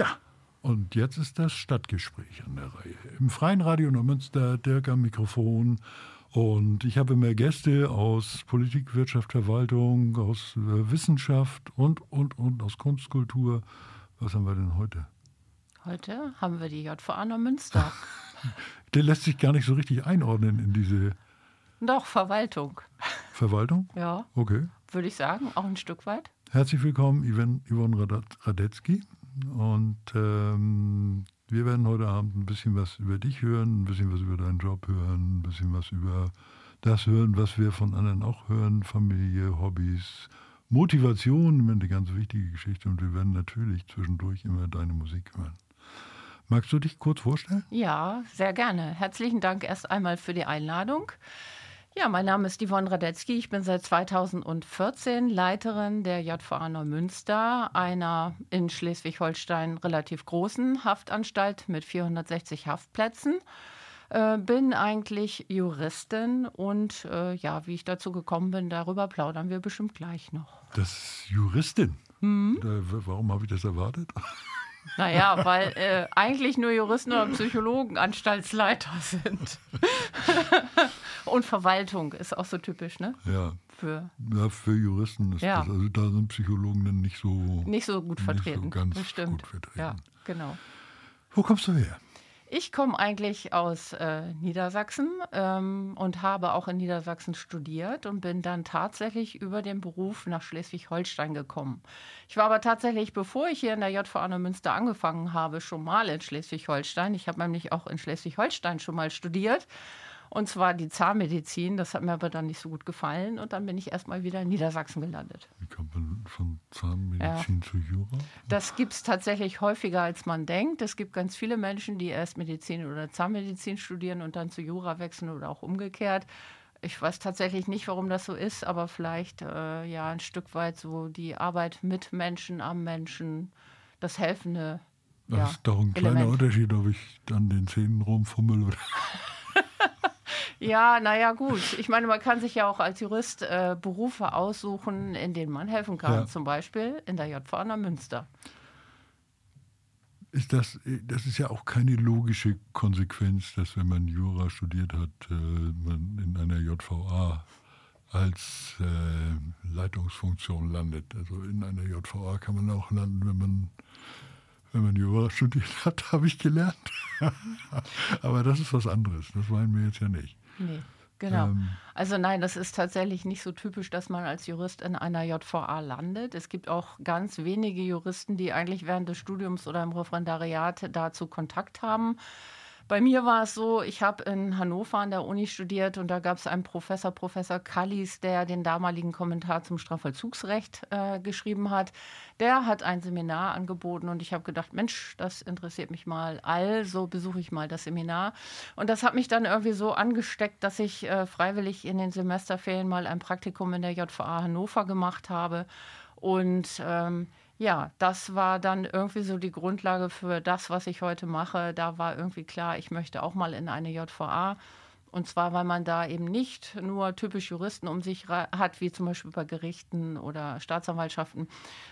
Ja, und jetzt ist das Stadtgespräch an der Reihe. Im Freien Radio Neumünster, Dirk am Mikrofon. Und ich habe mehr Gäste aus Politik, Wirtschaft, Verwaltung, aus äh, Wissenschaft und, und, und aus Kunstkultur. Was haben wir denn heute? Heute haben wir die JVA Neumünster. Der lässt sich gar nicht so richtig einordnen in diese. Doch, Verwaltung. Verwaltung? Ja. Okay. Würde ich sagen, auch ein Stück weit. Herzlich willkommen, Yvonne Radetzky. Und ähm, wir werden heute Abend ein bisschen was über dich hören, ein bisschen was über deinen Job hören, ein bisschen was über das hören, was wir von anderen auch hören, Familie, Hobbys, Motivation, eine ganz wichtige Geschichte. Und wir werden natürlich zwischendurch immer deine Musik hören. Magst du dich kurz vorstellen? Ja, sehr gerne. Herzlichen Dank erst einmal für die Einladung. Ja, mein Name ist Yvonne Radetzky. Ich bin seit 2014 Leiterin der JVA Neumünster, einer in Schleswig-Holstein relativ großen Haftanstalt mit 460 Haftplätzen. Äh, bin eigentlich Juristin und äh, ja, wie ich dazu gekommen bin, darüber plaudern wir bestimmt gleich noch. Das ist Juristin? Hm? Warum habe ich das erwartet? Naja, weil äh, eigentlich nur Juristen oder Psychologen Anstaltsleiter sind. Und Verwaltung ist auch so typisch, ne? Ja. Für, ja, für Juristen ist ja. das. Also da sind Psychologen dann nicht so, nicht so gut vertreten. So ganz Bestimmt. gut vertreten. Ja, genau. Wo kommst du her? Ich komme eigentlich aus äh, Niedersachsen ähm, und habe auch in Niedersachsen studiert und bin dann tatsächlich über den Beruf nach Schleswig-Holstein gekommen. Ich war aber tatsächlich, bevor ich hier in der JVA Münster angefangen habe, schon mal in Schleswig-Holstein. Ich habe nämlich auch in Schleswig-Holstein schon mal studiert und zwar die Zahnmedizin. Das hat mir aber dann nicht so gut gefallen. Und dann bin ich erstmal wieder in Niedersachsen gelandet. Wie kommt man von Zahnmedizin ja. zu Jura? Das gibt es tatsächlich häufiger, als man denkt. Es gibt ganz viele Menschen, die erst Medizin oder Zahnmedizin studieren und dann zu Jura wechseln oder auch umgekehrt. Ich weiß tatsächlich nicht, warum das so ist, aber vielleicht äh, ja ein Stück weit so die Arbeit mit Menschen, am Menschen, das helfende. Das ja, ist doch ein kleiner Element. Unterschied, ob ich dann den Zähnen rumfummel oder. Ja, naja, gut. Ich meine, man kann sich ja auch als Jurist äh, Berufe aussuchen, in denen man helfen kann. Ja. Zum Beispiel in der JVA Münster. Ist das, das ist ja auch keine logische Konsequenz, dass wenn man Jura studiert hat, äh, man in einer JVA als äh, Leitungsfunktion landet. Also in einer JVA kann man auch landen, wenn man wenn man Jura studiert hat, habe ich gelernt. Aber das ist was anderes. Das meinen wir jetzt ja nicht. Nee, genau. Ähm, also nein, das ist tatsächlich nicht so typisch, dass man als Jurist in einer JVA landet. Es gibt auch ganz wenige Juristen, die eigentlich während des Studiums oder im Referendariat dazu Kontakt haben. Bei mir war es so, ich habe in Hannover an der Uni studiert und da gab es einen Professor, Professor Kallis, der den damaligen Kommentar zum Strafvollzugsrecht äh, geschrieben hat. Der hat ein Seminar angeboten und ich habe gedacht, Mensch, das interessiert mich mal. Also besuche ich mal das Seminar. Und das hat mich dann irgendwie so angesteckt, dass ich äh, freiwillig in den Semesterferien mal ein Praktikum in der JVA Hannover gemacht habe. Und ähm, ja, das war dann irgendwie so die Grundlage für das, was ich heute mache. Da war irgendwie klar, ich möchte auch mal in eine JVA. Und zwar, weil man da eben nicht nur typisch Juristen um sich hat, wie zum Beispiel bei Gerichten oder Staatsanwaltschaften,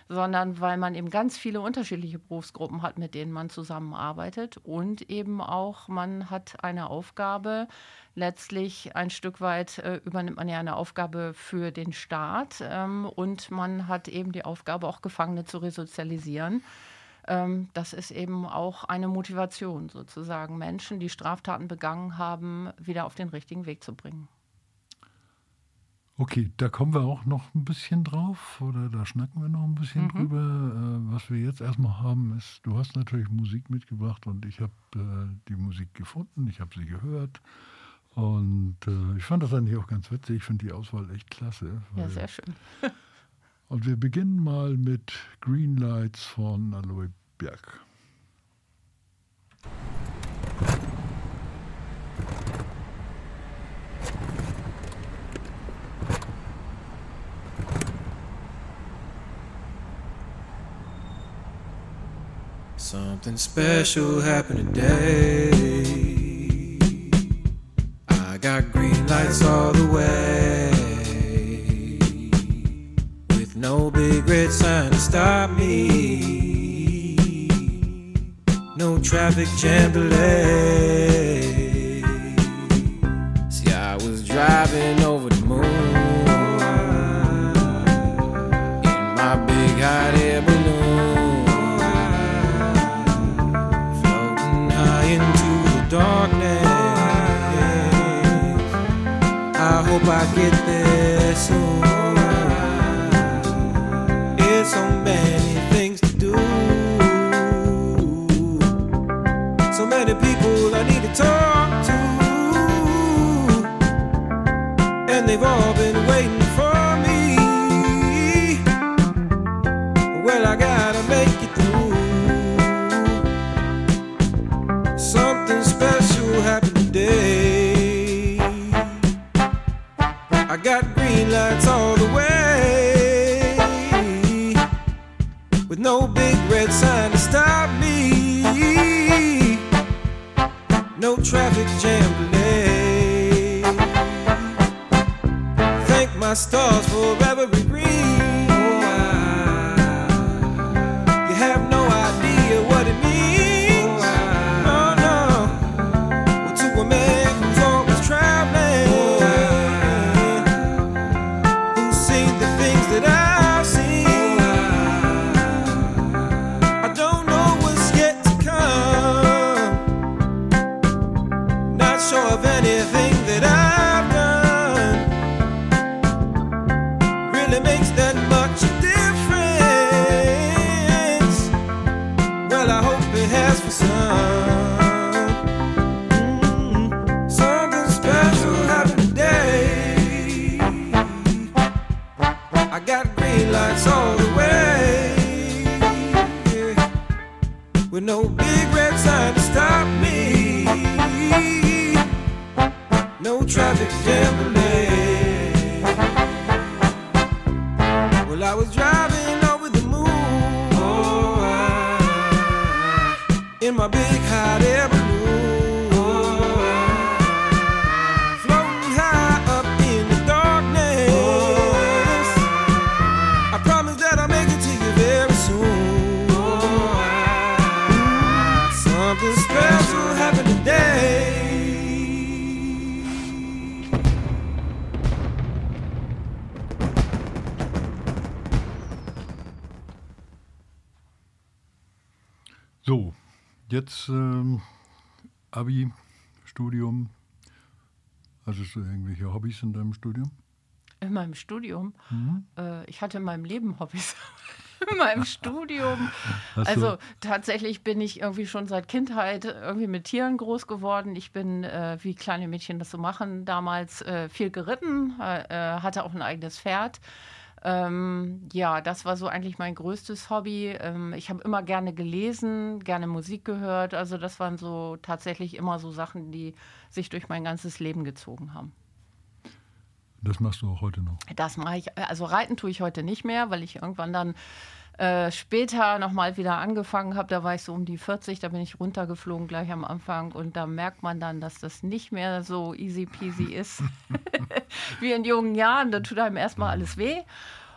sondern weil man eben ganz viele unterschiedliche Berufsgruppen hat, mit denen man zusammenarbeitet. Und eben auch, man hat eine Aufgabe, letztlich ein Stück weit äh, übernimmt man ja eine Aufgabe für den Staat ähm, und man hat eben die Aufgabe, auch Gefangene zu resozialisieren ähm, das ist eben auch eine Motivation, sozusagen Menschen, die Straftaten begangen haben, wieder auf den richtigen Weg zu bringen. Okay, da kommen wir auch noch ein bisschen drauf oder da schnacken wir noch ein bisschen mhm. drüber. Äh, was wir jetzt erstmal haben, ist, du hast natürlich Musik mitgebracht und ich habe äh, die Musik gefunden, ich habe sie gehört. Und äh, ich fand das eigentlich auch ganz witzig. Ich finde die Auswahl echt klasse. Ja, sehr schön. Und wir beginnen mal mit Green Lights von Aloe Berg. Something special happened today. I got green lights all the way. Red sign to stop me. No traffic jam delay. See, I was driving over the moon in my big hot air balloon, floating high into the darkness. I hope I get there soon. Many things to do. So many people I need to talk to. And they've all been waiting for me. Well, I gotta make it through. Something special happened today. I got green lights picture something special happened today. So, jetzt ähm, Abi, Studium. Hattest du irgendwelche Hobbys in deinem Studium? In meinem Studium. Äh, ich hatte in meinem Leben Hobbys. in meinem Studium. Also tatsächlich bin ich irgendwie schon seit Kindheit irgendwie mit Tieren groß geworden. Ich bin, äh, wie kleine Mädchen das so machen, damals äh, viel geritten, äh, äh, hatte auch ein eigenes Pferd. Ähm, ja, das war so eigentlich mein größtes Hobby. Ähm, ich habe immer gerne gelesen, gerne Musik gehört. Also das waren so tatsächlich immer so Sachen, die sich durch mein ganzes Leben gezogen haben. Das machst du auch heute noch. Das mache ich, also reiten tue ich heute nicht mehr, weil ich irgendwann dann äh, später nochmal wieder angefangen habe. Da war ich so um die 40, da bin ich runtergeflogen gleich am Anfang und da merkt man dann, dass das nicht mehr so easy peasy ist wie in jungen Jahren. Da tut einem erstmal alles weh.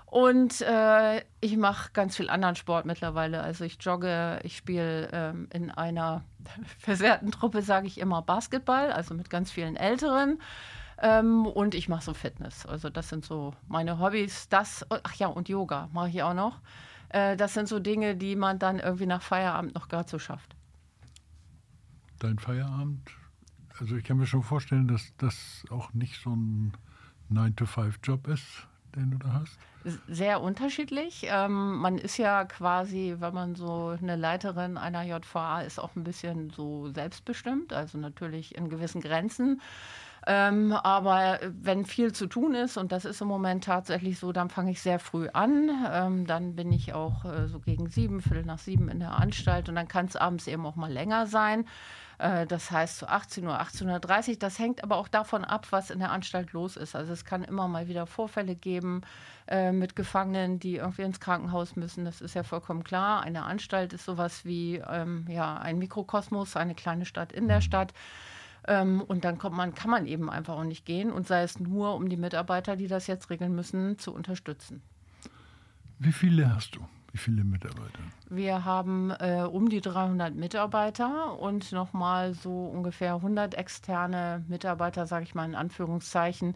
Und äh, ich mache ganz viel anderen Sport mittlerweile. Also ich jogge, ich spiele ähm, in einer versehrten Truppe, sage ich immer, Basketball, also mit ganz vielen Älteren. Ähm, und ich mache so Fitness. Also das sind so meine Hobbys. Das, ach ja, und Yoga mache ich auch noch. Äh, das sind so Dinge, die man dann irgendwie nach Feierabend noch gerade so schafft. Dein Feierabend? Also ich kann mir schon vorstellen, dass das auch nicht so ein 9-to-5-Job ist, den du da hast. Sehr unterschiedlich. Ähm, man ist ja quasi, wenn man so eine Leiterin einer JVA ist, auch ein bisschen so selbstbestimmt, also natürlich in gewissen Grenzen. Ähm, aber wenn viel zu tun ist, und das ist im Moment tatsächlich so, dann fange ich sehr früh an. Ähm, dann bin ich auch äh, so gegen sieben, Viertel nach sieben in der Anstalt und dann kann es abends eben auch mal länger sein. Äh, das heißt so 18 Uhr, 18.30 Uhr. Das hängt aber auch davon ab, was in der Anstalt los ist. Also es kann immer mal wieder Vorfälle geben äh, mit Gefangenen, die irgendwie ins Krankenhaus müssen. Das ist ja vollkommen klar. Eine Anstalt ist sowas wie ähm, ja, ein Mikrokosmos, eine kleine Stadt in der Stadt. Ähm, und dann kommt man, kann man eben einfach auch nicht gehen und sei es nur, um die Mitarbeiter, die das jetzt regeln müssen, zu unterstützen. Wie viele hast du? Wie viele Mitarbeiter? Wir haben äh, um die 300 Mitarbeiter und nochmal so ungefähr 100 externe Mitarbeiter, sage ich mal in Anführungszeichen,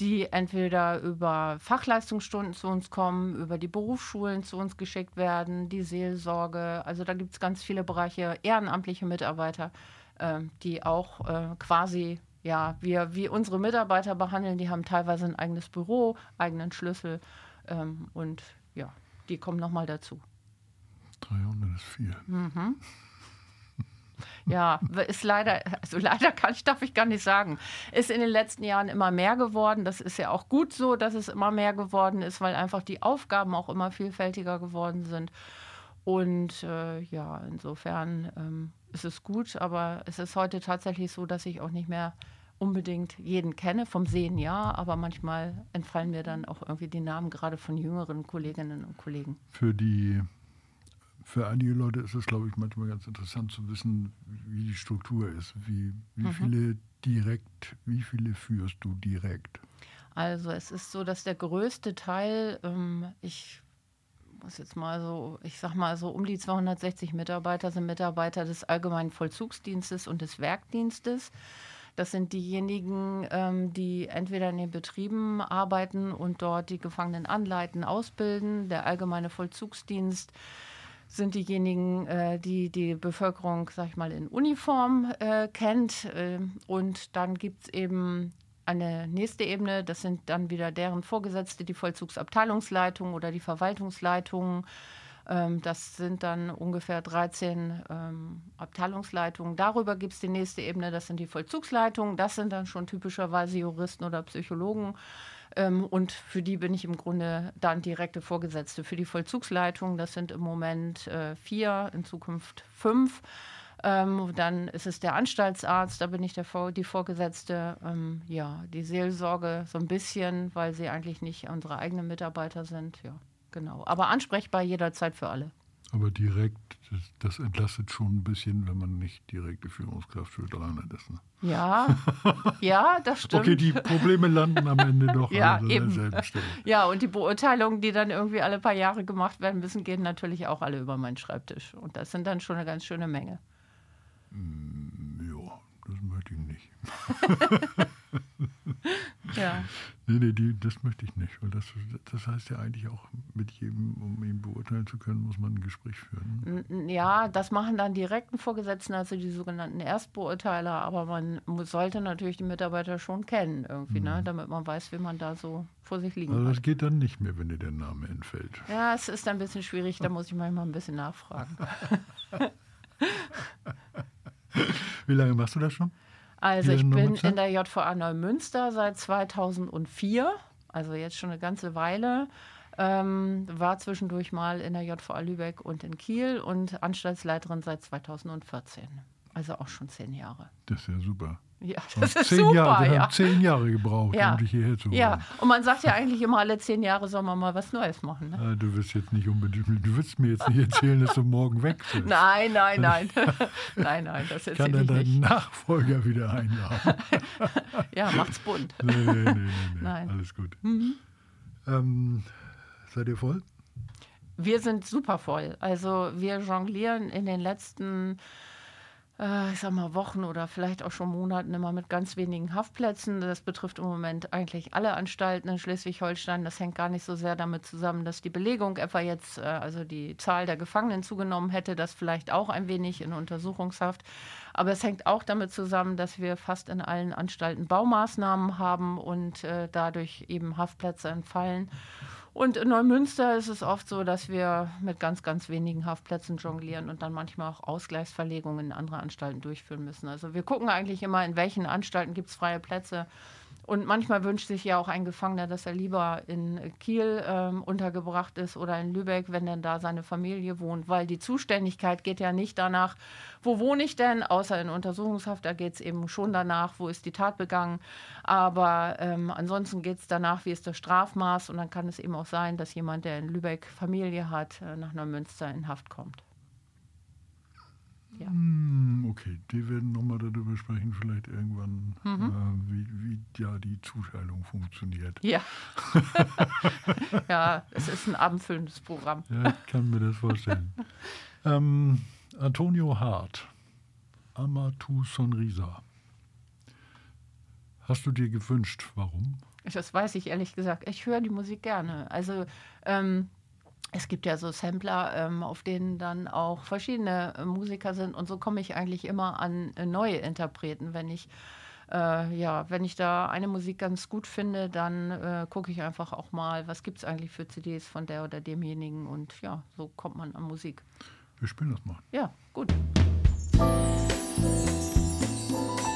die entweder über Fachleistungsstunden zu uns kommen, über die Berufsschulen zu uns geschickt werden, die Seelsorge. Also da gibt es ganz viele Bereiche, ehrenamtliche Mitarbeiter, die auch äh, quasi, ja, wir wie unsere Mitarbeiter behandeln. Die haben teilweise ein eigenes Büro, eigenen Schlüssel ähm, und ja, die kommen nochmal dazu. 300 ist viel. Mhm. Ja, ist leider, also leider kann ich, darf ich gar nicht sagen. Ist in den letzten Jahren immer mehr geworden. Das ist ja auch gut so, dass es immer mehr geworden ist, weil einfach die Aufgaben auch immer vielfältiger geworden sind. Und äh, ja, insofern ähm, ist es gut, aber es ist heute tatsächlich so, dass ich auch nicht mehr unbedingt jeden kenne, vom Sehen ja, aber manchmal entfallen mir dann auch irgendwie die Namen gerade von jüngeren Kolleginnen und Kollegen. Für die für einige Leute ist es, glaube ich, manchmal ganz interessant zu wissen, wie die Struktur ist. Wie, wie mhm. viele direkt, wie viele führst du direkt? Also es ist so, dass der größte Teil, ähm, ich muss jetzt mal so, ich sag mal so um die 260 Mitarbeiter sind Mitarbeiter des Allgemeinen Vollzugsdienstes und des Werkdienstes. Das sind diejenigen, ähm, die entweder in den Betrieben arbeiten und dort die Gefangenen anleiten, ausbilden. Der Allgemeine Vollzugsdienst sind diejenigen, äh, die die Bevölkerung, sag ich mal, in Uniform äh, kennt. Äh, und dann gibt es eben eine nächste Ebene, das sind dann wieder deren Vorgesetzte, die Vollzugsabteilungsleitung oder die Verwaltungsleitung. Ähm, das sind dann ungefähr 13 ähm, Abteilungsleitungen. Darüber gibt es die nächste Ebene, das sind die Vollzugsleitungen. Das sind dann schon typischerweise Juristen oder Psychologen. Ähm, und für die bin ich im Grunde dann direkte Vorgesetzte. Für die Vollzugsleitung, das sind im Moment äh, vier, in Zukunft fünf. Ähm, dann ist es der Anstaltsarzt, da bin ich der, die Vorgesetzte. Ähm, ja, die Seelsorge so ein bisschen, weil sie eigentlich nicht unsere eigenen Mitarbeiter sind. Ja, genau. Aber ansprechbar jederzeit für alle. Aber direkt, das, das, entlastet schon ein bisschen, wenn man nicht direkte Führungskraft für 300 ist. Ne? Ja, ja, das stimmt. Okay, die Probleme landen am Ende doch ja, an derselben Stelle. Ja, und die Beurteilungen, die dann irgendwie alle paar Jahre gemacht werden müssen, gehen natürlich auch alle über meinen Schreibtisch. Und das sind dann schon eine ganz schöne Menge. Mm, ja, das möchte ich nicht. ja. Nee, nee, die, das möchte ich nicht. Weil das, das heißt ja eigentlich auch, mit jedem, um ihn beurteilen zu können, muss man ein Gespräch führen. Ja, das machen dann direkten Vorgesetzten, also die sogenannten Erstbeurteiler. Aber man sollte natürlich die Mitarbeiter schon kennen, irgendwie, ne, mhm. ne, damit man weiß, wie man da so vor sich liegen Also das hat. geht dann nicht mehr, wenn dir der Name entfällt. Ja, es ist ein bisschen schwierig, da muss ich manchmal ein bisschen nachfragen. wie lange machst du das schon? Also ich bin in der JVA Neumünster seit 2004, also jetzt schon eine ganze Weile. Ähm, war zwischendurch mal in der JVA Lübeck und in Kiel und Anstaltsleiterin seit 2014. Also auch schon zehn Jahre. Das ist ja super. Ja, das ist zehn super. Jahre, wir ja. haben zehn Jahre gebraucht, ja. um dich hierher zu holen. Ja, und man sagt ja eigentlich immer, alle zehn Jahre soll man mal was Neues machen. Ne? Du wirst jetzt nicht unbedingt, du wirst mir jetzt nicht erzählen, dass du morgen weg bist. Nein, nein, nein. nein, nein, das erzähle Kann dann deinen Nachfolger wieder einladen. ja, macht's bunt. Nee, nee, nee, nee. Nein. Alles gut. Mhm. Ähm, seid ihr voll? Wir sind super voll. Also wir jonglieren in den letzten äh, ich sag mal, Wochen oder vielleicht auch schon Monaten immer mit ganz wenigen Haftplätzen. Das betrifft im Moment eigentlich alle Anstalten in Schleswig-Holstein. Das hängt gar nicht so sehr damit zusammen, dass die Belegung etwa jetzt, äh, also die Zahl der Gefangenen zugenommen hätte, das vielleicht auch ein wenig in Untersuchungshaft. Aber es hängt auch damit zusammen, dass wir fast in allen Anstalten Baumaßnahmen haben und äh, dadurch eben Haftplätze entfallen. Und in Neumünster ist es oft so, dass wir mit ganz, ganz wenigen Haftplätzen jonglieren und dann manchmal auch Ausgleichsverlegungen in andere Anstalten durchführen müssen. Also wir gucken eigentlich immer, in welchen Anstalten gibt es freie Plätze und manchmal wünscht sich ja auch ein Gefangener, dass er lieber in Kiel ähm, untergebracht ist oder in Lübeck, wenn denn da seine Familie wohnt, weil die Zuständigkeit geht ja nicht danach, wo wohne ich denn, außer in Untersuchungshaft, da geht es eben schon danach, wo ist die Tat begangen. Aber ähm, ansonsten geht es danach, wie ist das Strafmaß und dann kann es eben auch sein, dass jemand, der in Lübeck Familie hat, äh, nach Neumünster in Haft kommt. Ja. Hm, okay. Wir werden nochmal darüber sprechen, vielleicht irgendwann, mhm. äh, wie, wie ja die Zuteilung funktioniert. Ja. ja, es ist ein abendfüllendes Programm. Ja, ich kann mir das vorstellen. ähm, Antonio Hart, Amatu Sonrisa. Hast du dir gewünscht, warum? Das weiß ich ehrlich gesagt. Ich höre die Musik gerne. Also ähm, es gibt ja so Sampler, ähm, auf denen dann auch verschiedene äh, Musiker sind und so komme ich eigentlich immer an äh, neue Interpreten. Wenn ich äh, ja, wenn ich da eine Musik ganz gut finde, dann äh, gucke ich einfach auch mal, was gibt es eigentlich für CDs von der oder demjenigen und ja, so kommt man an Musik. Wir spielen das mal. Ja, gut. Menschen.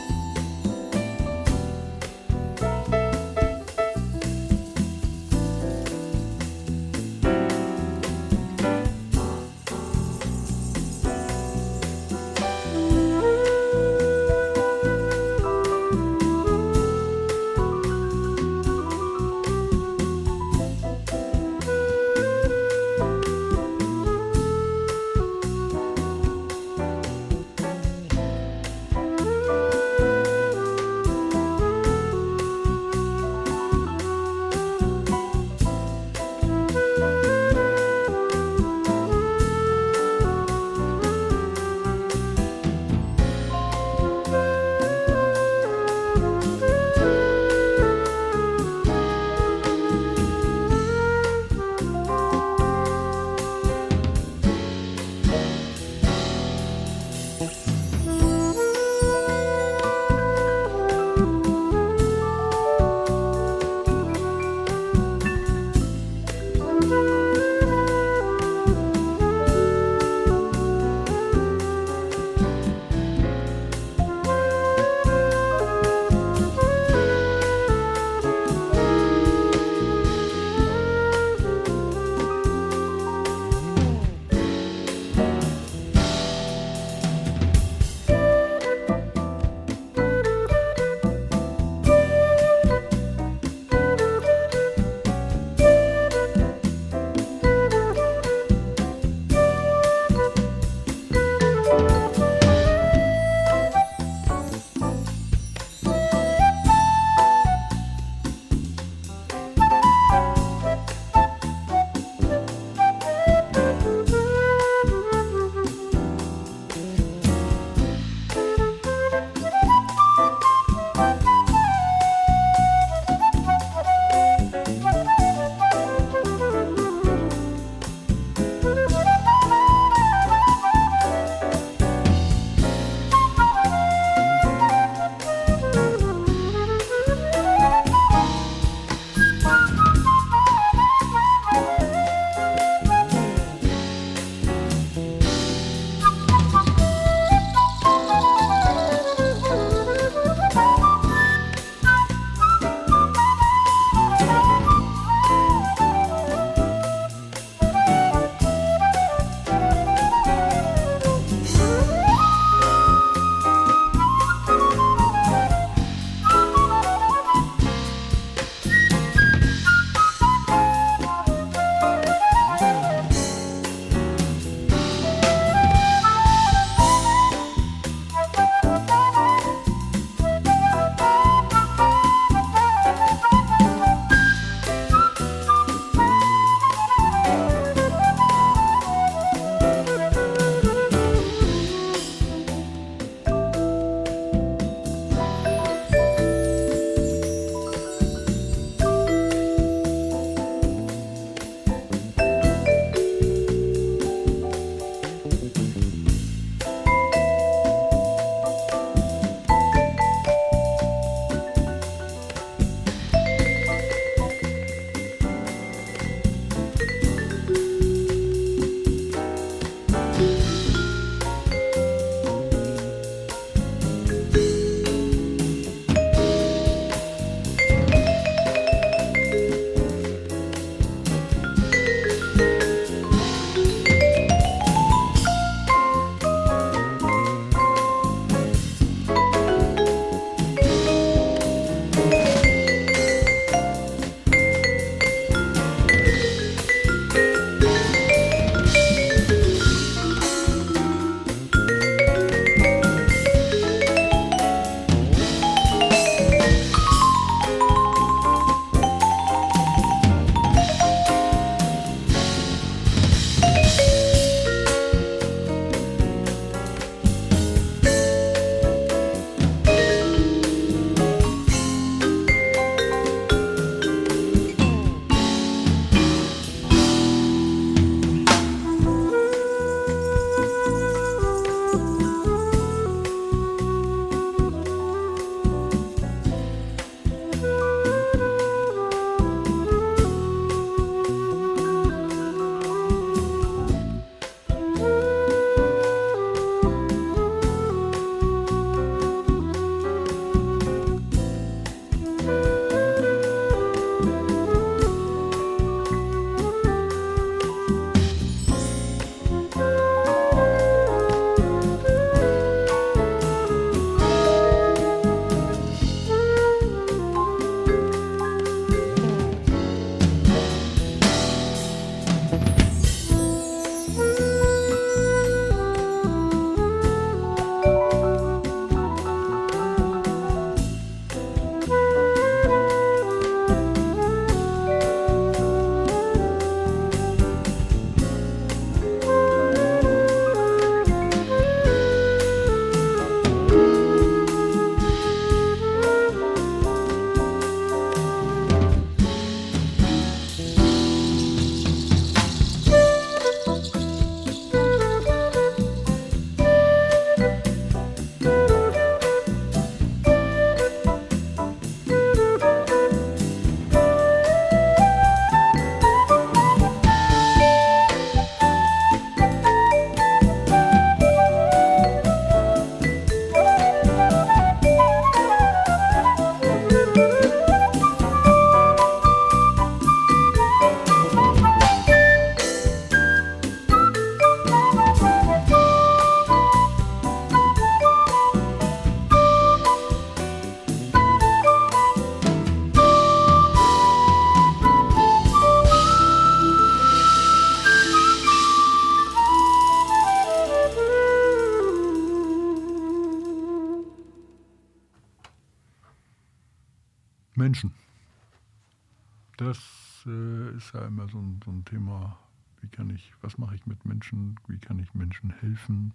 Thema. Wie kann ich, was mache ich mit Menschen? Wie kann ich Menschen helfen?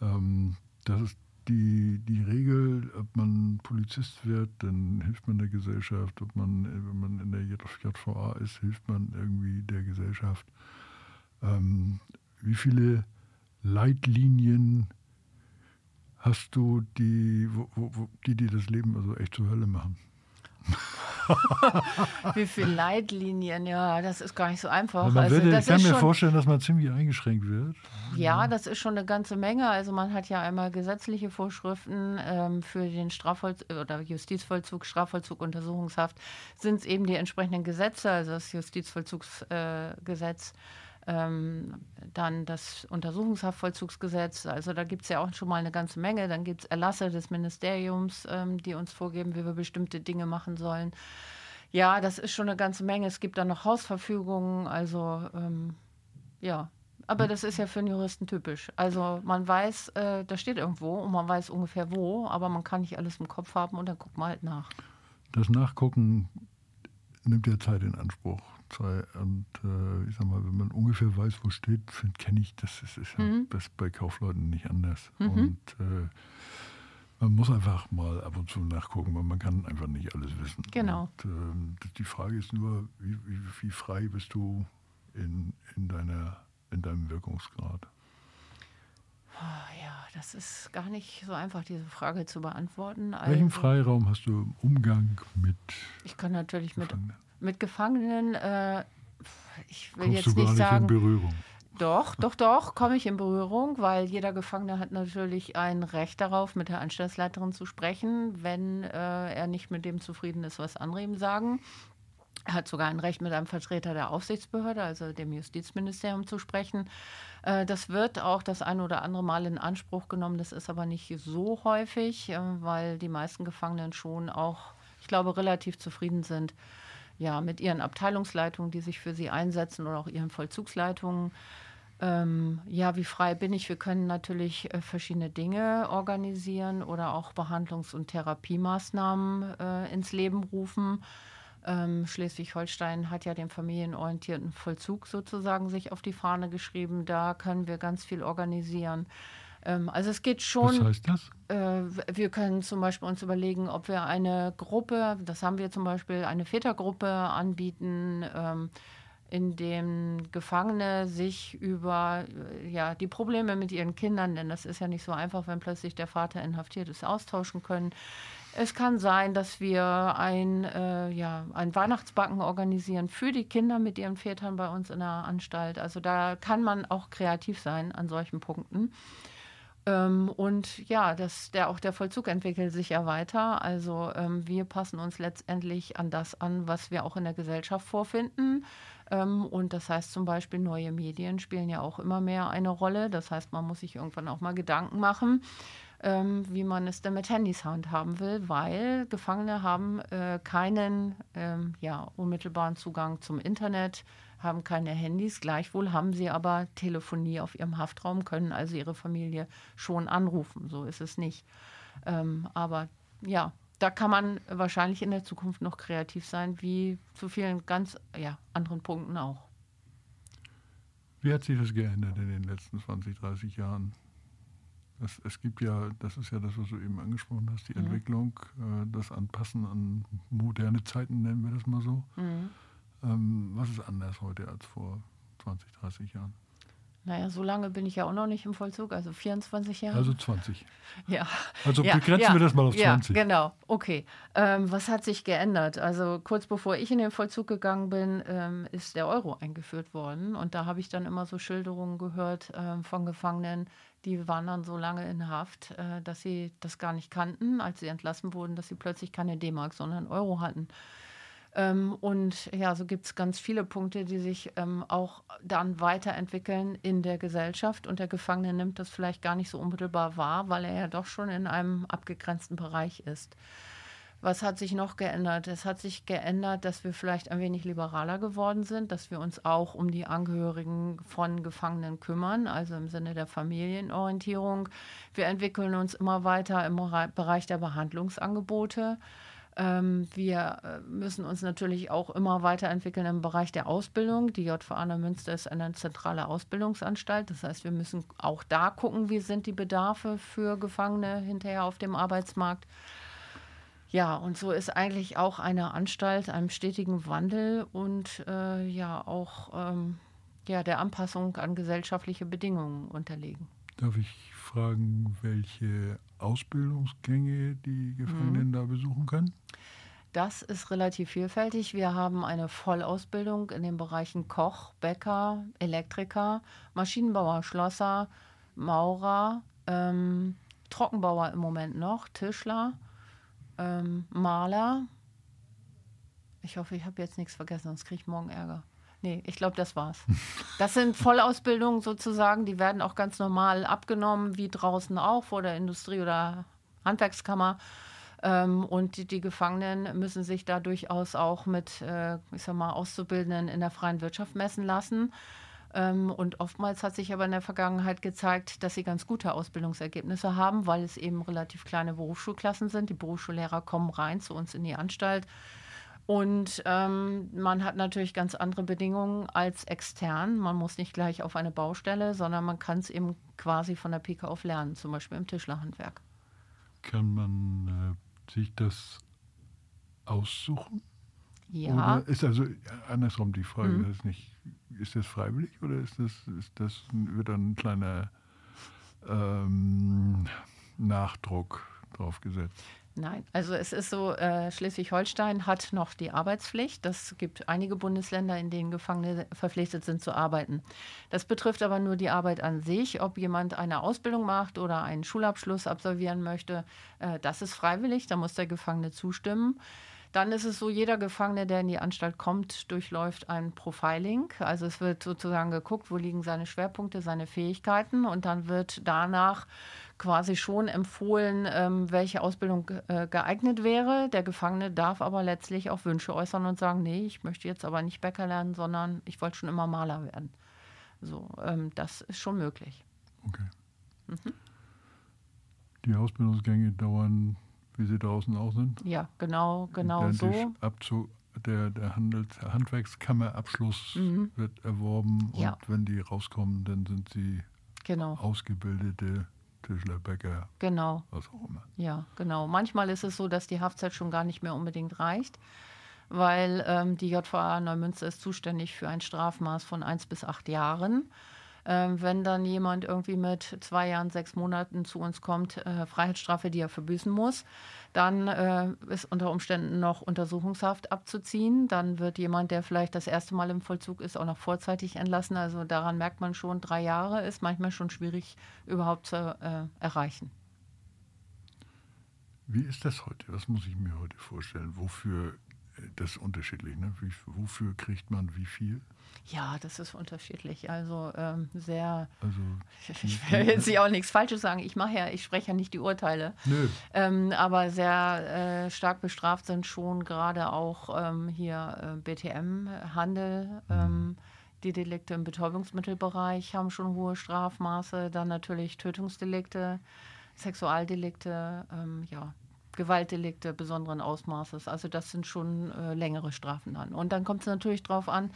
Ähm, das ist die, die Regel, ob man Polizist wird, dann hilft man der Gesellschaft. Ob man, wenn man in der JVA ist, hilft man irgendwie der Gesellschaft. Ähm, wie viele Leitlinien hast du, die, wo, wo, die dir das Leben also echt zur Hölle machen? Wie viele Leitlinien, ja, das ist gar nicht so einfach. man also, würde, ich kann mir schon, vorstellen, dass man ziemlich eingeschränkt wird. Ja, das ist schon eine ganze Menge. Also man hat ja einmal gesetzliche Vorschriften ähm, für den Strafvollzug oder Justizvollzug, Strafvollzug, Untersuchungshaft sind es eben die entsprechenden Gesetze, also das Justizvollzugsgesetz. Äh, ähm, dann das Untersuchungshaftvollzugsgesetz, also da gibt es ja auch schon mal eine ganze Menge. Dann gibt es Erlasse des Ministeriums, ähm, die uns vorgeben, wie wir bestimmte Dinge machen sollen. Ja, das ist schon eine ganze Menge. Es gibt dann noch Hausverfügungen, also ähm, ja. Aber das ist ja für einen Juristen typisch. Also man weiß, äh, da steht irgendwo und man weiß ungefähr wo, aber man kann nicht alles im Kopf haben und dann guckt man halt nach. Das Nachgucken nimmt ja Zeit in Anspruch sei. Und äh, ich sag mal, wenn man ungefähr weiß, wo steht, kenne ich das. Das ist ja mhm. bei Kaufleuten nicht anders. Mhm. Und äh, man muss einfach mal ab und zu nachgucken, weil man kann einfach nicht alles wissen. Genau. Und, äh, die Frage ist nur, wie, wie, wie frei bist du in, in, deiner, in deinem Wirkungsgrad? Oh, ja, das ist gar nicht so einfach, diese Frage zu beantworten. Welchen also, Freiraum hast du im Umgang mit? Ich kann natürlich mit mit Gefangenen, äh, ich will Kommst jetzt nicht, nicht sagen. In Berührung? Doch, doch, doch, komme ich in Berührung, weil jeder Gefangene hat natürlich ein Recht darauf, mit der Anstaltsleiterin zu sprechen, wenn äh, er nicht mit dem zufrieden ist, was andere ihm sagen. Er hat sogar ein Recht, mit einem Vertreter der Aufsichtsbehörde, also dem Justizministerium, zu sprechen. Äh, das wird auch das ein oder andere Mal in Anspruch genommen. Das ist aber nicht so häufig, äh, weil die meisten Gefangenen schon auch, ich glaube, relativ zufrieden sind ja, mit ihren Abteilungsleitungen, die sich für sie einsetzen oder auch ihren Vollzugsleitungen. Ähm, ja, wie frei bin ich? Wir können natürlich äh, verschiedene Dinge organisieren oder auch Behandlungs- und Therapiemaßnahmen äh, ins Leben rufen. Ähm, Schleswig-Holstein hat ja den familienorientierten Vollzug sozusagen sich auf die Fahne geschrieben. Da können wir ganz viel organisieren. Ähm, also es geht schon. Was heißt das? Äh, wir können zum Beispiel uns überlegen, ob wir eine Gruppe, das haben wir zum Beispiel, eine Vätergruppe anbieten. Ähm, in dem Gefangene sich über äh, ja, die Probleme mit ihren Kindern, denn das ist ja nicht so einfach, wenn plötzlich der Vater inhaftiert ist, austauschen können. Es kann sein, dass wir ein, äh, ja, ein Weihnachtsbacken organisieren für die Kinder mit ihren Vätern bei uns in der Anstalt. Also da kann man auch kreativ sein an solchen Punkten. Ähm, und ja, das, der, auch der Vollzug entwickelt sich ja weiter. Also ähm, wir passen uns letztendlich an das an, was wir auch in der Gesellschaft vorfinden. Ähm, und das heißt zum Beispiel, neue Medien spielen ja auch immer mehr eine Rolle. Das heißt, man muss sich irgendwann auch mal Gedanken machen, ähm, wie man es denn mit Handys handhaben will, weil Gefangene haben äh, keinen ähm, ja, unmittelbaren Zugang zum Internet haben keine Handys. Gleichwohl haben sie aber Telefonie auf ihrem Haftraum, können also ihre Familie schon anrufen. So ist es nicht. Ähm, aber ja, da kann man wahrscheinlich in der Zukunft noch kreativ sein, wie zu vielen ganz ja, anderen Punkten auch. Wie hat sich das geändert in den letzten 20, 30 Jahren? Es, es gibt ja, das ist ja das, was du eben angesprochen hast, die mhm. Entwicklung, äh, das Anpassen an moderne Zeiten, nennen wir das mal so. Mhm. Ähm, was ist anders heute als vor 20, 30 Jahren? Naja, so lange bin ich ja auch noch nicht im Vollzug, also 24 Jahre. Also 20. Ja. Also ja, begrenzen ja, wir das mal auf 20. Ja, genau. Okay. Ähm, was hat sich geändert? Also kurz bevor ich in den Vollzug gegangen bin, ähm, ist der Euro eingeführt worden. Und da habe ich dann immer so Schilderungen gehört ähm, von Gefangenen, die waren dann so lange in Haft, äh, dass sie das gar nicht kannten, als sie entlassen wurden, dass sie plötzlich keine D-Mark, sondern Euro hatten. Ähm, und ja, so gibt es ganz viele Punkte, die sich ähm, auch dann weiterentwickeln in der Gesellschaft. Und der Gefangene nimmt das vielleicht gar nicht so unmittelbar wahr, weil er ja doch schon in einem abgegrenzten Bereich ist. Was hat sich noch geändert? Es hat sich geändert, dass wir vielleicht ein wenig liberaler geworden sind, dass wir uns auch um die Angehörigen von Gefangenen kümmern, also im Sinne der Familienorientierung. Wir entwickeln uns immer weiter im Bereich der Behandlungsangebote. Ähm, wir äh, müssen uns natürlich auch immer weiterentwickeln im Bereich der Ausbildung. Die JVA Münster ist eine zentrale Ausbildungsanstalt. Das heißt, wir müssen auch da gucken, wie sind die Bedarfe für Gefangene hinterher auf dem Arbeitsmarkt. Ja, und so ist eigentlich auch eine Anstalt einem stetigen Wandel und äh, ja auch ähm, ja, der Anpassung an gesellschaftliche Bedingungen unterlegen. Darf ich fragen, welche Ausbildungsgänge die Gefangenen mhm. da besuchen können? Das ist relativ vielfältig. Wir haben eine Vollausbildung in den Bereichen Koch, Bäcker, Elektriker, Maschinenbauer, Schlosser, Maurer, ähm, Trockenbauer im Moment noch, Tischler, ähm, Maler. Ich hoffe, ich habe jetzt nichts vergessen, sonst kriege ich morgen Ärger. Nee, ich glaube, das war's. Das sind Vollausbildungen sozusagen, die werden auch ganz normal abgenommen, wie draußen auch vor der Industrie- oder Handwerkskammer. Ähm, und die, die, Gefangenen müssen sich da durchaus auch mit, äh, ich sag mal, Auszubildenden in der freien Wirtschaft messen lassen. Ähm, und oftmals hat sich aber in der Vergangenheit gezeigt, dass sie ganz gute Ausbildungsergebnisse haben, weil es eben relativ kleine Berufsschulklassen sind. Die Berufsschullehrer kommen rein zu uns in die Anstalt und ähm, man hat natürlich ganz andere Bedingungen als extern. Man muss nicht gleich auf eine Baustelle, sondern man kann es eben quasi von der Pike auf lernen, zum Beispiel im Tischlerhandwerk. Kann man äh, sich das aussuchen? Ja. Oder ist also andersrum die Frage, mhm. ist, nicht, ist das freiwillig oder ist das, ist das wird dann ein kleiner ähm, Nachdruck drauf gesetzt? Nein, also es ist so, äh, Schleswig-Holstein hat noch die Arbeitspflicht. Das gibt einige Bundesländer, in denen Gefangene verpflichtet sind zu arbeiten. Das betrifft aber nur die Arbeit an sich. Ob jemand eine Ausbildung macht oder einen Schulabschluss absolvieren möchte, äh, das ist freiwillig, da muss der Gefangene zustimmen. Dann ist es so, jeder Gefangene, der in die Anstalt kommt, durchläuft ein Profiling. Also es wird sozusagen geguckt, wo liegen seine Schwerpunkte, seine Fähigkeiten und dann wird danach quasi schon empfohlen, ähm, welche Ausbildung äh, geeignet wäre. Der Gefangene darf aber letztlich auch Wünsche äußern und sagen, nee, ich möchte jetzt aber nicht Bäcker lernen, sondern ich wollte schon immer Maler werden. So, ähm, das ist schon möglich. Okay. Mhm. Die Ausbildungsgänge dauern wie sie draußen auch sind? Ja, genau, genau so. Abzug, der, der Handels Handwerkskammerabschluss mhm. wird erworben ja. und wenn die rauskommen, dann sind sie genau. ausgebildete Tischler, Bäcker, genau. was auch immer. Ja, genau. Manchmal ist es so, dass die Haftzeit schon gar nicht mehr unbedingt reicht, weil ähm, die JVA Neumünster ist zuständig für ein Strafmaß von eins bis acht Jahren. Ähm, wenn dann jemand irgendwie mit zwei Jahren, sechs Monaten zu uns kommt, äh, Freiheitsstrafe, die er verbüßen muss, dann äh, ist unter Umständen noch Untersuchungshaft abzuziehen. Dann wird jemand, der vielleicht das erste Mal im Vollzug ist, auch noch vorzeitig entlassen. Also daran merkt man schon, drei Jahre ist manchmal schon schwierig überhaupt zu äh, erreichen. Wie ist das heute? Was muss ich mir heute vorstellen? Wofür das ist unterschiedlich. Ne? Wie, wofür kriegt man wie viel? Ja, das ist unterschiedlich. Also ähm, sehr. Also, ich will jetzt hier auch nichts Falsches sagen. Ich mache ja, ich spreche ja nicht die Urteile. Nö. Ähm, aber sehr äh, stark bestraft sind schon gerade auch ähm, hier äh, BTM-Handel. Mhm. Ähm, die Delikte im Betäubungsmittelbereich haben schon hohe Strafmaße. Dann natürlich Tötungsdelikte, Sexualdelikte. Ähm, ja, Gewaltdelikte besonderen Ausmaßes. Also das sind schon äh, längere Strafen dann. Und dann kommt es natürlich darauf an,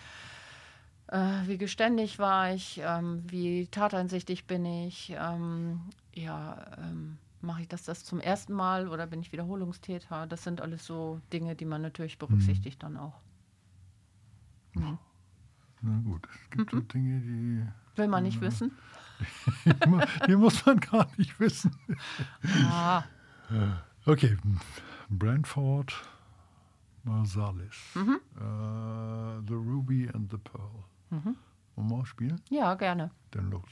äh, wie geständig war ich, ähm, wie tateinsichtig bin ich, ähm, ja, ähm, mache ich das, das zum ersten Mal oder bin ich Wiederholungstäter? Das sind alles so Dinge, die man natürlich berücksichtigt mhm. dann auch. Mhm. Na gut, es gibt mhm. so Dinge, die... Will man nicht wissen? die muss man gar nicht wissen. Ah. Ja. Okay, Brentford Marsalis. Mhm. Uh, the Ruby and the Pearl. Mhm. Wollen wir spielen? Ja, gerne. Dann los.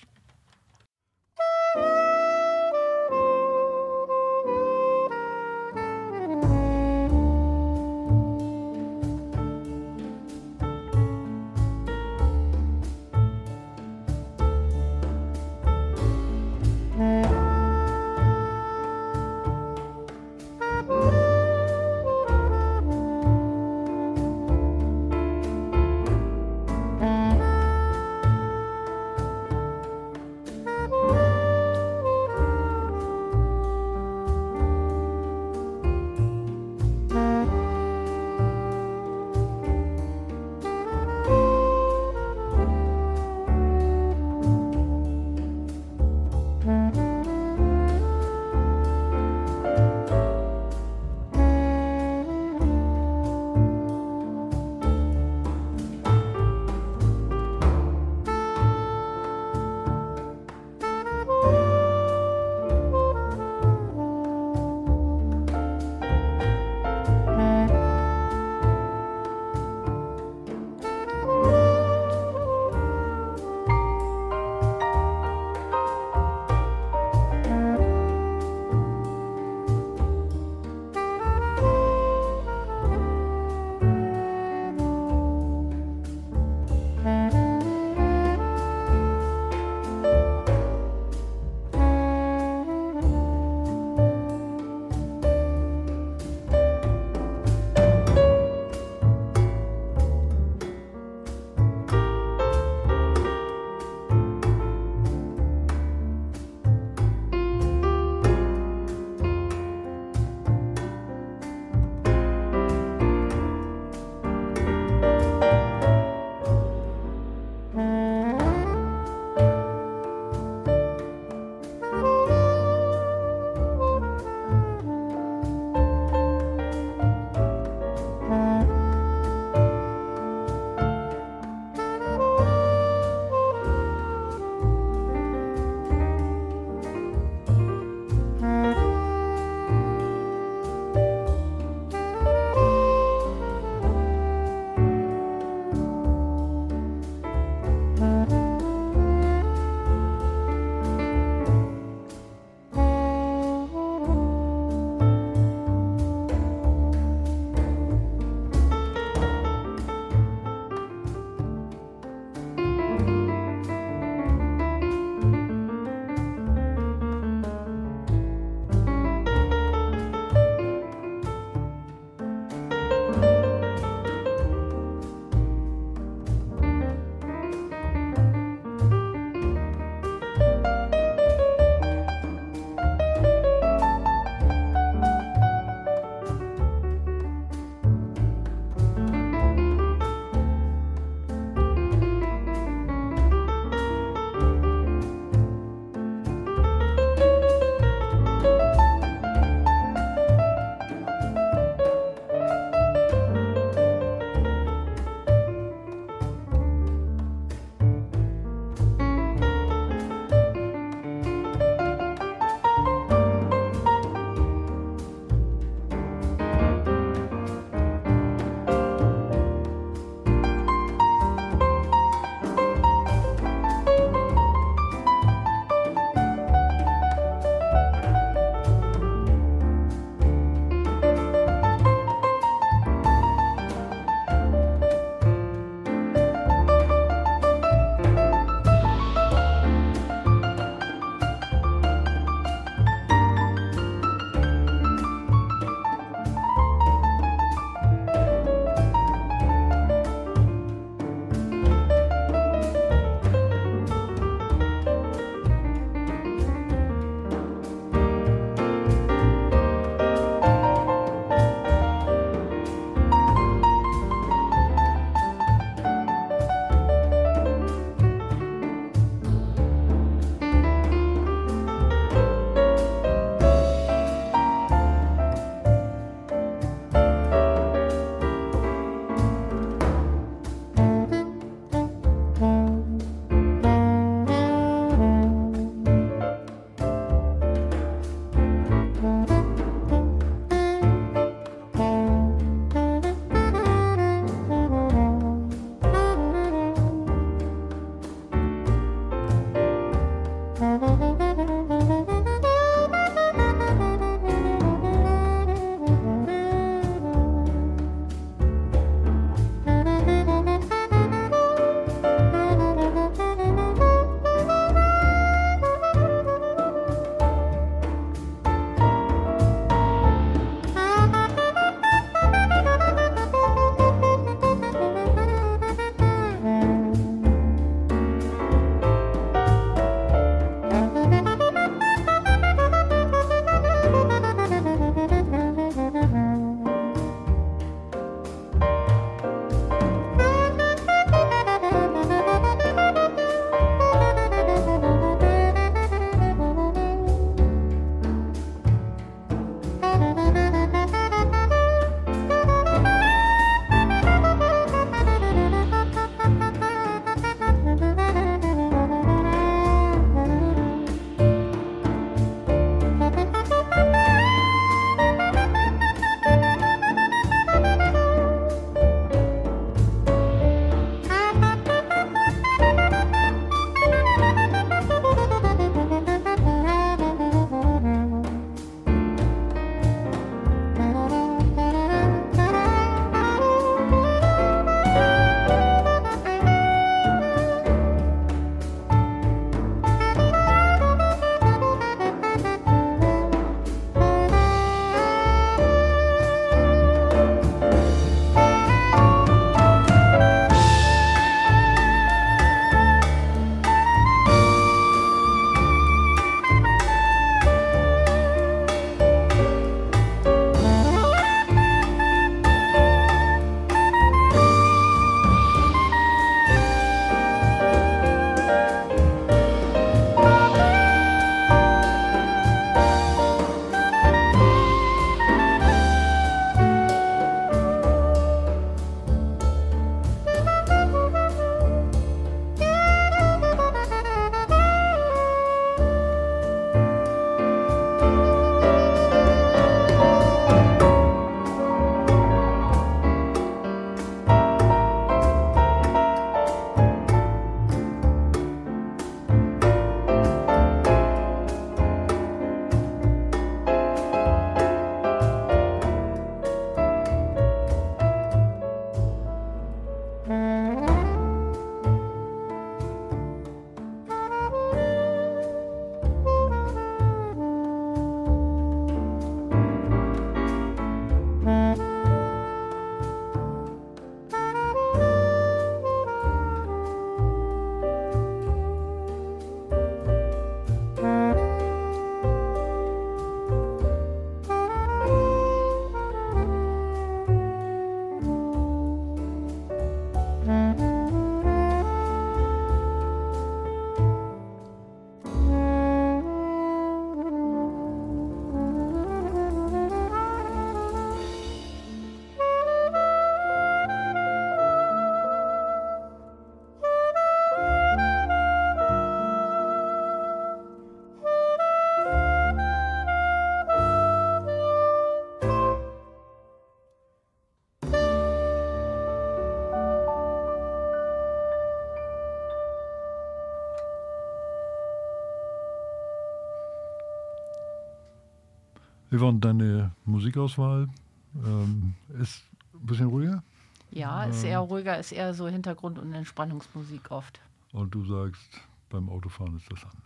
Yvonne, deine Musikauswahl ähm, ist ein bisschen ruhiger? Ja, ist eher ruhiger, ist eher so Hintergrund- und Entspannungsmusik oft. Und du sagst, beim Autofahren ist das anders.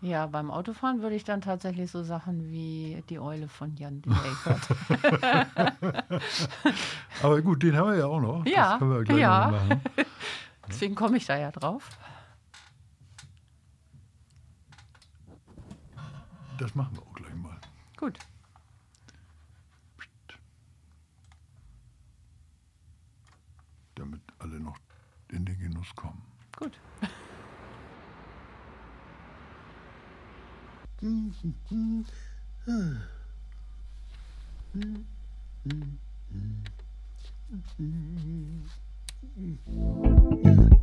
Ja, beim Autofahren würde ich dann tatsächlich so Sachen wie die Eule von Jan Delay. Aber gut, den haben wir ja auch noch. Ja, das können wir gleich ja. machen. Deswegen komme ich da ja drauf. Das machen wir Mm-hmm.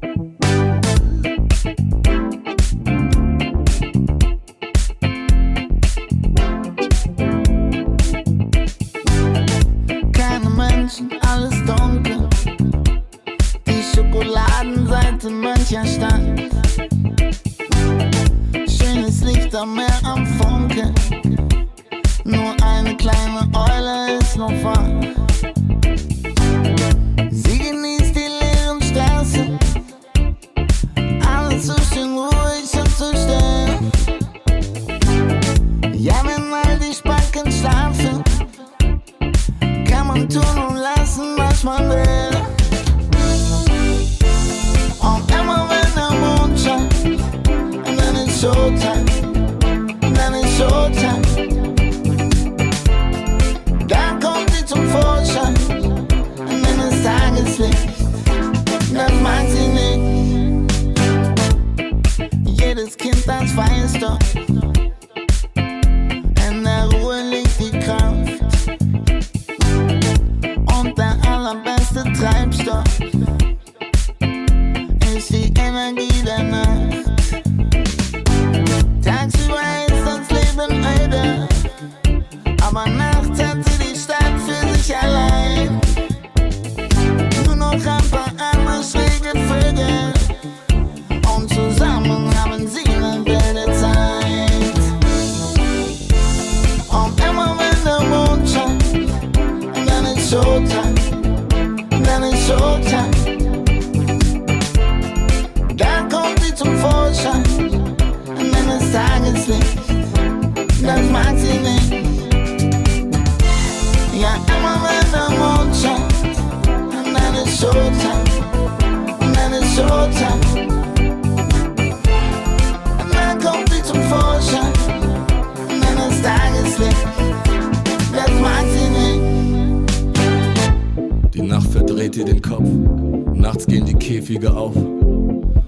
Die Käfige auf.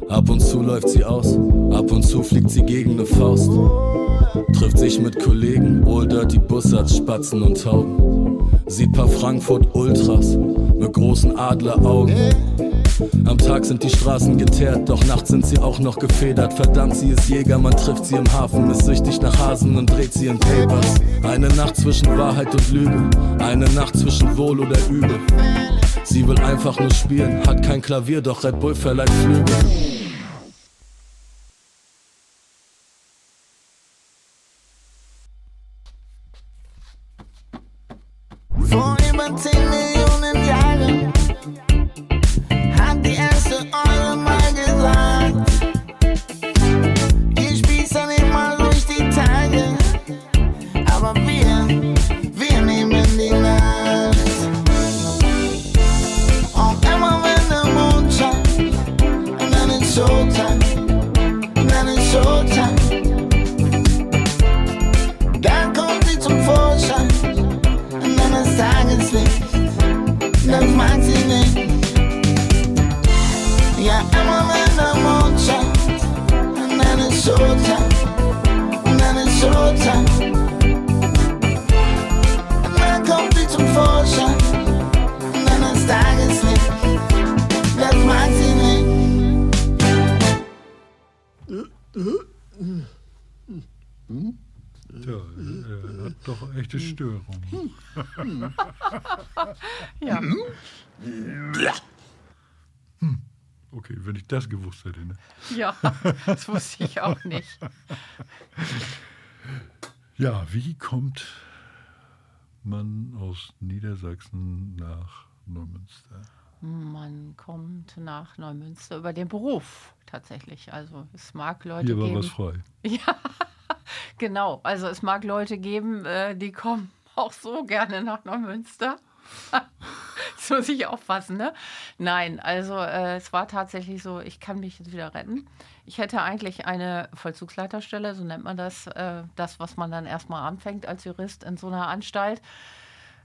Ab und zu läuft sie aus, ab und zu fliegt sie gegen eine Faust. Trifft sich mit Kollegen, Old Dirty Bussards, Spatzen und Tauben. Sieht paar Frankfurt Ultras großen Adleraugen. Am Tag sind die Straßen geteert, doch nachts sind sie auch noch gefedert. Verdammt, sie ist Jäger, man trifft sie im Hafen, ist süchtig nach Hasen und dreht sie in Papers. Eine Nacht zwischen Wahrheit und Lüge, eine Nacht zwischen Wohl oder Übel. Sie will einfach nur spielen, hat kein Klavier, doch Red Bull verleiht Flügel. Tja, er hat doch echte Störungen. Ja. Okay, wenn ich das gewusst hätte. Ne? ja, das wusste ich auch nicht. Ja, wie kommt man aus Niedersachsen nach Neumünster? Man kommt nach Neumünster über den Beruf tatsächlich. Also es mag Leute Hier war geben. was frei. Ja, genau. Also es mag Leute geben, äh, die kommen auch so gerne nach Neumünster. das muss ich aufpassen, ne? Nein, also äh, es war tatsächlich so, ich kann mich jetzt wieder retten. Ich hätte eigentlich eine Vollzugsleiterstelle, so nennt man das, äh, das, was man dann erstmal anfängt als Jurist in so einer Anstalt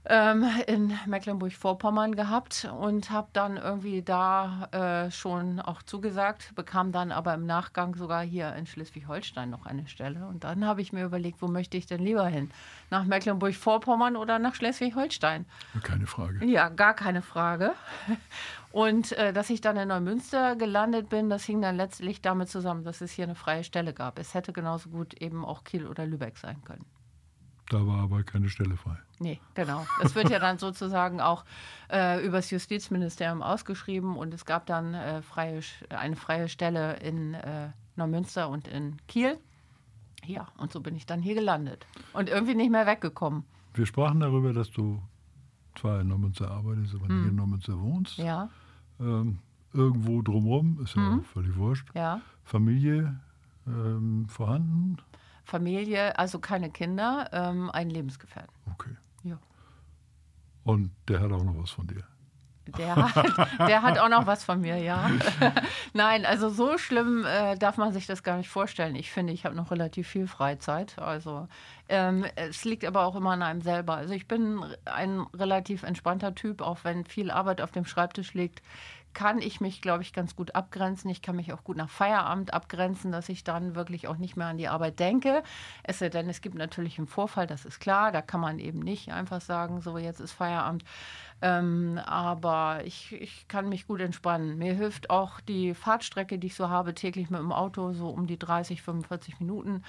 ähm, in Mecklenburg-Vorpommern gehabt und habe dann irgendwie da äh, schon auch zugesagt, bekam dann aber im Nachgang sogar hier in Schleswig-Holstein noch eine Stelle. Und dann habe ich mir überlegt, wo möchte ich denn lieber hin? Nach Mecklenburg-Vorpommern oder nach Schleswig-Holstein? Keine Frage. Ja, gar keine Frage. Und äh, dass ich dann in Neumünster gelandet bin, das hing dann letztlich damit zusammen, dass es hier eine freie Stelle gab. Es hätte genauso gut eben auch Kiel oder Lübeck sein können. Da war aber keine Stelle frei. Nee, genau. Das wird ja dann sozusagen auch äh, übers Justizministerium ausgeschrieben und es gab dann äh, freie, eine freie Stelle in äh, Neumünster und in Kiel. Ja, und so bin ich dann hier gelandet und irgendwie nicht mehr weggekommen. Wir sprachen darüber, dass du zwar in Neumünster arbeitest, aber nicht in Neumünster wohnst. Hm. Ja, Ähm, irgendwo drumherum, ist ja auch völlig wurscht. ja. Familie ähm, vorhanden? Familie, also keine Kinder, ähm, ein Lebensgefährten. Okay. Ja. Und der hat auch noch was von dir. Der hat, der hat auch noch was von mir, ja. Nein, also so schlimm äh, darf man sich das gar nicht vorstellen. Ich finde, ich habe noch relativ viel Freizeit. Also ähm, es liegt aber auch immer an einem selber. Also ich bin ein relativ entspannter Typ, auch wenn viel Arbeit auf dem Schreibtisch liegt kann ich mich, glaube ich, ganz gut abgrenzen. Ich kann mich auch gut nach Feierabend abgrenzen, dass ich dann wirklich auch nicht mehr an die Arbeit denke. Es sei denn, es gibt natürlich einen Vorfall, das ist klar. Da kann man eben nicht einfach sagen, so jetzt ist Feierabend. Ähm, aber ich, ich kann mich gut entspannen. Mir hilft auch die Fahrtstrecke, die ich so habe, täglich mit dem Auto, so um die 30, 45 Minuten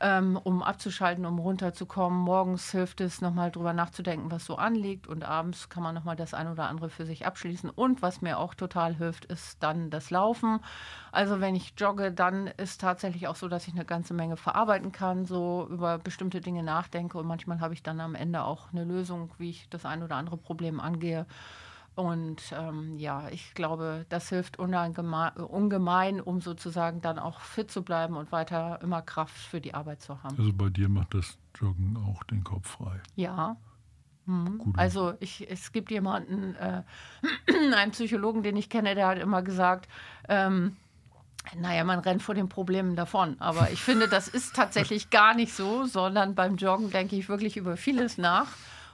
ähm, um abzuschalten, um runterzukommen. Morgens hilft es, nochmal drüber nachzudenken, was so anliegt. Und abends kann man nochmal das ein oder andere für sich abschließen. Und was mir auch total hilft, ist dann das Laufen. Also wenn ich jogge, dann ist tatsächlich auch so, dass ich eine ganze Menge verarbeiten kann, so über bestimmte Dinge nachdenke. Und manchmal habe ich dann am Ende auch eine Lösung, wie ich das ein oder andere Problem angehe. Und ähm, ja, ich glaube, das hilft ungemein, ungemein, um sozusagen dann auch fit zu bleiben und weiter immer Kraft für die Arbeit zu haben. Also bei dir macht das Joggen auch den Kopf frei. Ja. Mhm. Gut. Also ich, es gibt jemanden, äh, einen Psychologen, den ich kenne, der hat immer gesagt, ähm, naja, man rennt vor den Problemen davon. Aber ich finde, das ist tatsächlich gar nicht so, sondern beim Joggen denke ich wirklich über vieles nach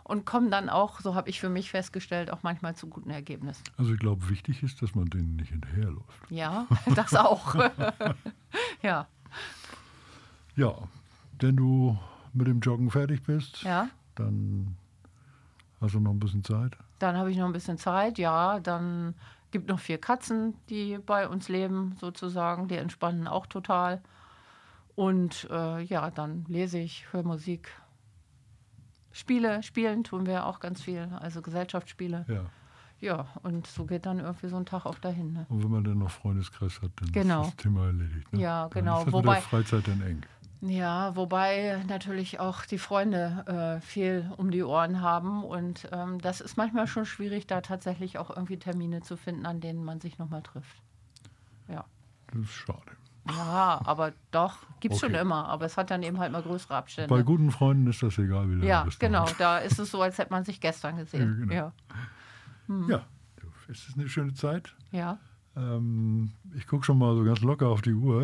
und komme dann auch, so habe ich für mich festgestellt, auch manchmal zu guten Ergebnissen. Also ich glaube, wichtig ist, dass man denen nicht hinterherläuft. Ja, das auch. ja, Ja, wenn du mit dem Joggen fertig bist, ja. dann hast du noch ein bisschen Zeit. Dann habe ich noch ein bisschen Zeit, ja. Dann gibt noch vier Katzen, die bei uns leben, sozusagen. Die entspannen auch total. Und äh, ja, dann lese ich, höre Musik. Spiele, spielen tun wir auch ganz viel, also Gesellschaftsspiele. Ja. Ja, und so geht dann irgendwie so ein Tag auch dahin. Ne? Und wenn man dann noch Freundeskreis hat, dann Genau. ist das Thema erledigt. Ne? Ja, Dann genau. Ist das Wobei- Freizeit dann eng. Ja, wobei natürlich auch die Freunde äh, viel um die Ohren haben. Und ähm, das ist manchmal schon schwierig, da tatsächlich auch irgendwie Termine zu finden, an denen man sich nochmal trifft. Ja. Das ist schade. Ja, aber doch, gibt's Okay. schon immer. Aber es hat dann eben halt mal größere Abstände. Bei guten Freunden ist das egal, wie lange ja, das genau. dauert. Da ist es so, als hätte man sich gestern gesehen. Ja, genau. Ja, Ja, du, es ist eine schöne Zeit. ja. Ähm, ich gucke schon mal so ganz locker auf die Uhr,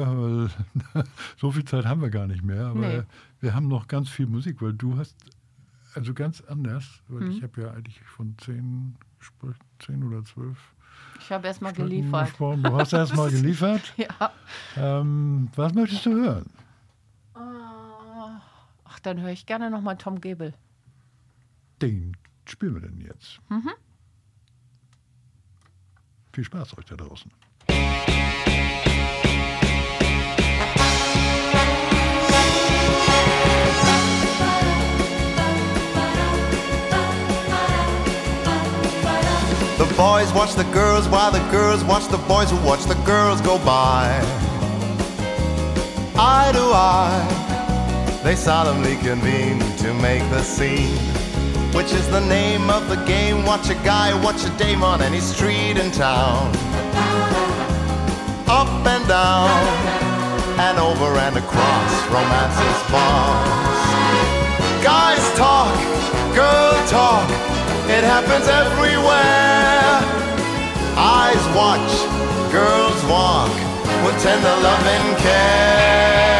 weil so viel Zeit haben wir gar nicht mehr. Aber Nee. wir haben noch ganz viel Musik, weil du hast, also ganz anders, weil Mhm. ich habe ja eigentlich von zehn, zehn oder zwölf Ich habe erst mal Stunden geliefert. gesprochen. Du hast erst mal geliefert. Ja. Ähm, was möchtest du hören? Ah, Ach, dann höre ich gerne nochmal Tom Gebel. Den spielen wir denn jetzt. Mhm. Viel Spaß euch da draußen. Boys watch the girls while the girls watch the boys who watch the girls go by. Eye to eye, they solemnly convene to make the scene. which is the name of the game. Watch a guy, watch a dame on any street in town. Up and down, and over and across, romance is bars. Guys talk, girl talk, it happens everywhere. Eyes watch, girls walk, with tender love and care.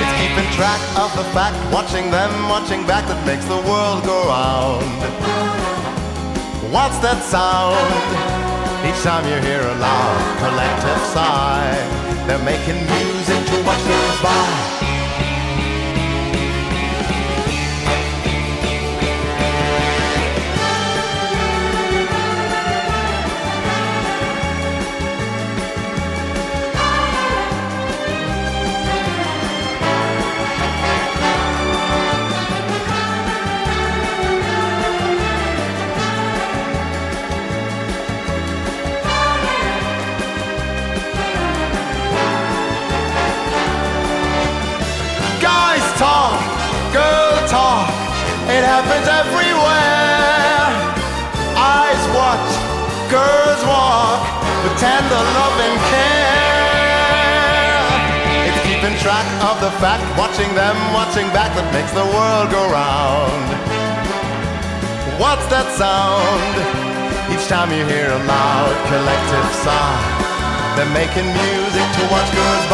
It's keeping track of the fact, watching them, watching back that makes the world go round. What's that sound? Each time you hear a loud collective sigh, they're making music to watch goes by. With tender love and care. It's keeping track of the fact, watching them, watching back that makes the world go round. What's that sound? Each time you hear a loud collective sigh, they're making music to watch goes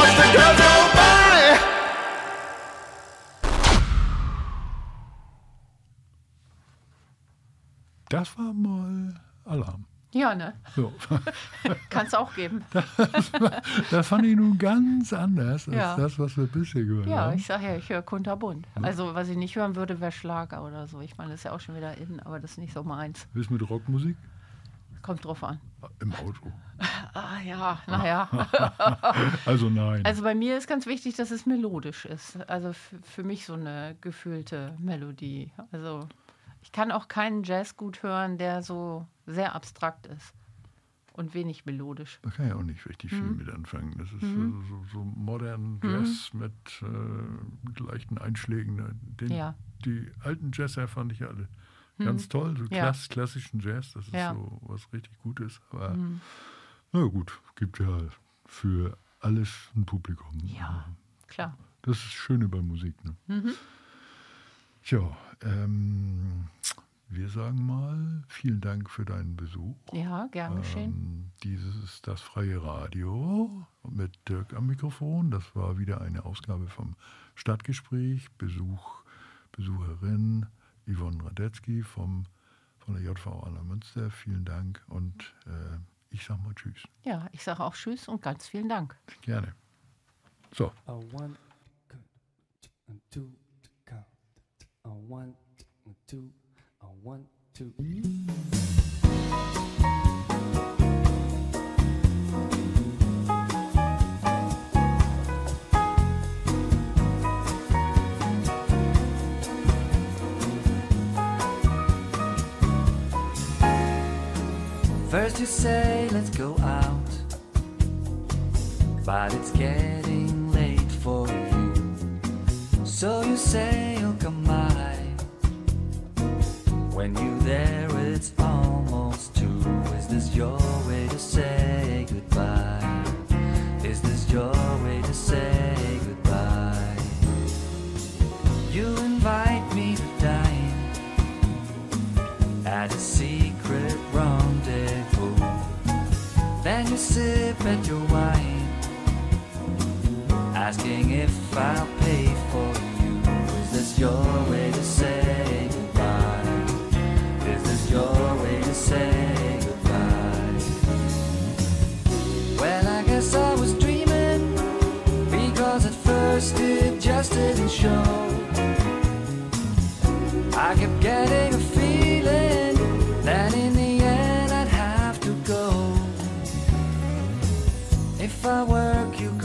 Watch the girls go by. Das war mal Alarm. Ja, ne? So. Kann es auch geben. Das fand ich nun ganz anders als Ja. das, was wir bisher gehört Ja, haben. ich sage ja, ich höre kunterbunt. Also, was ich nicht hören würde, wäre Schlager oder so. Ich meine, das ist ja auch schon wieder in, aber das ist nicht so meins. Wie ist mit Rockmusik? Kommt drauf an. Im Auto. Ah ja, naja. Also nein. Also bei mir ist ganz wichtig, dass es melodisch ist. Also für mich so eine gefühlte Melodie. Also ich kann auch keinen Jazz gut hören, der so sehr abstrakt ist und wenig melodisch. Da kann ich auch nicht richtig viel mit anfangen. Das ist so, so, so modern Jazz mit, äh, mit leichten Einschlägen. Den, Ja. Die alten Jazzer fand ich alle ganz toll. So Ja. klass, klassischen Jazz, das ist Ja. so was richtig Gutes. Aber na gut, gibt ja für alles ein Publikum. Ja, klar. Das ist schön bei Musik. Ne? Tja, ähm, wir sagen mal vielen Dank für deinen Besuch. Ja, gern geschehen. Ähm, dieses ist das freie Radio mit Dirk am Mikrofon. Das war wieder eine Ausgabe vom Stadtgespräch. Besuch, Besucherin Yvonne Radetzky vom, von der JV Anna Münster. Vielen Dank und äh, ich sag mal Tschüss. Ja, ich sage auch Tschüss und ganz vielen Dank. Gerne. So. A one, a two, count. A one, a two, a one, two. You say let's go out, but it's getting late for you. So you say you'll come by. When you there, it's almost two. Is this your way to say goodbye? Is this your way to say goodbye? You you sip at your wine, asking if I'll pay for you. Is this your way to say goodbye? Is this your way to say goodbye? Well, I guess I was dreaming, because at first it just didn't show. I kept getting my work you